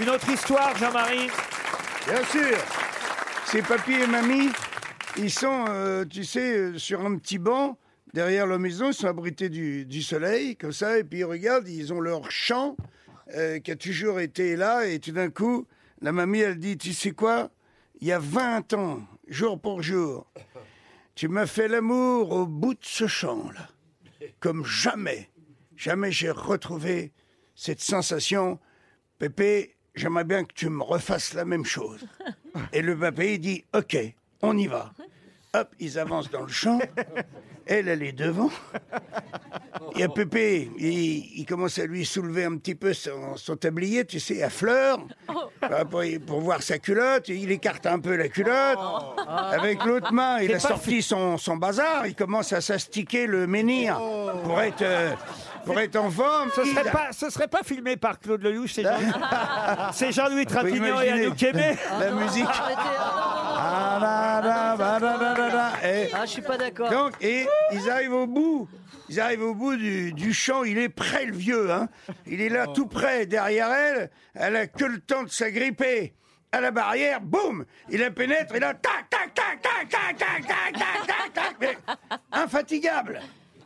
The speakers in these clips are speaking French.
Une autre histoire, Jean-Marie Bien sûr. C'est papy et mamie. Ils sont, euh, tu sais, euh, sur un petit banc derrière leur maison. Ils sont abrités du, soleil, comme ça. Et puis ils regardent, ils ont leur champ euh, qui a toujours été là. Et tout d'un coup, la mamie, elle dit, tu sais quoi Il y a 20 ans, jour pour jour, tu m'as fait l'amour au bout de ce champ-là. Comme jamais. Jamais j'ai retrouvé cette sensation. Pépé, j'aimerais bien que tu me refasses la même chose. Et le papé, il dit, OK, on y va. Hop, ils avancent dans le champ. Elle, elle est devant. Il y a Pépé, il, il commence à lui soulever un petit peu son, son tablier, tu sais, à fleurs, euh, pour, pour voir sa culotte. Il écarte un peu la culotte. Avec l'autre main, il a sorti son, son bazar. Il commence à s'astiquer le menhir pour être, euh, pour être en forme. Ce serait pas, ce serait pas filmé par Claude Lelouch, c'est Jean- c'est Jean-Louis Trintignant et. Anouk Aimé. La musique. Ah, ba, da, da, da, da. Et- Ah, je suis pas d'accord. Donc, et ils arrivent au bout. Ils arrivent au bout du, du champ. Il est prêt, le vieux. Hein. Il est là, tout près, derrière elle. Elle a que le temps de s'agripper à la barrière. Boum Il la pénètre. Et là, tac, tac, tac, tac, tac, tac, tac, tac, tac, tac. Mais infatigable.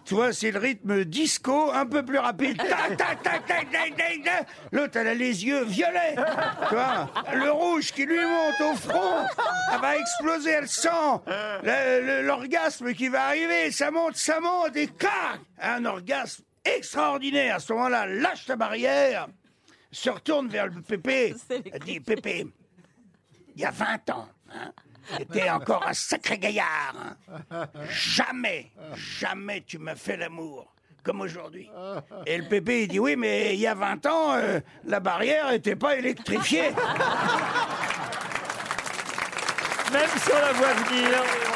Tu vois, c'est le rythme disco, un peu plus rapide. Tac. L'autre, elle a les yeux violets. Tu vois, le rouge qui lui monte au front. Elle va exploser, elle sent l'orgasme qui va arriver. Ça monte, ça monte, et clac Un orgasme extraordinaire. À ce moment-là, lâche la barrière, se retourne vers le Pépé. Elle dit, Pépé, il y a 20 ans, hein, T'étais encore un sacré gaillard. Jamais, jamais tu m'as fait l'amour comme aujourd'hui. Et le pépé, il dit oui, mais il y a 20 ans, euh, la barrière n'était pas électrifiée. Même on la voit venir.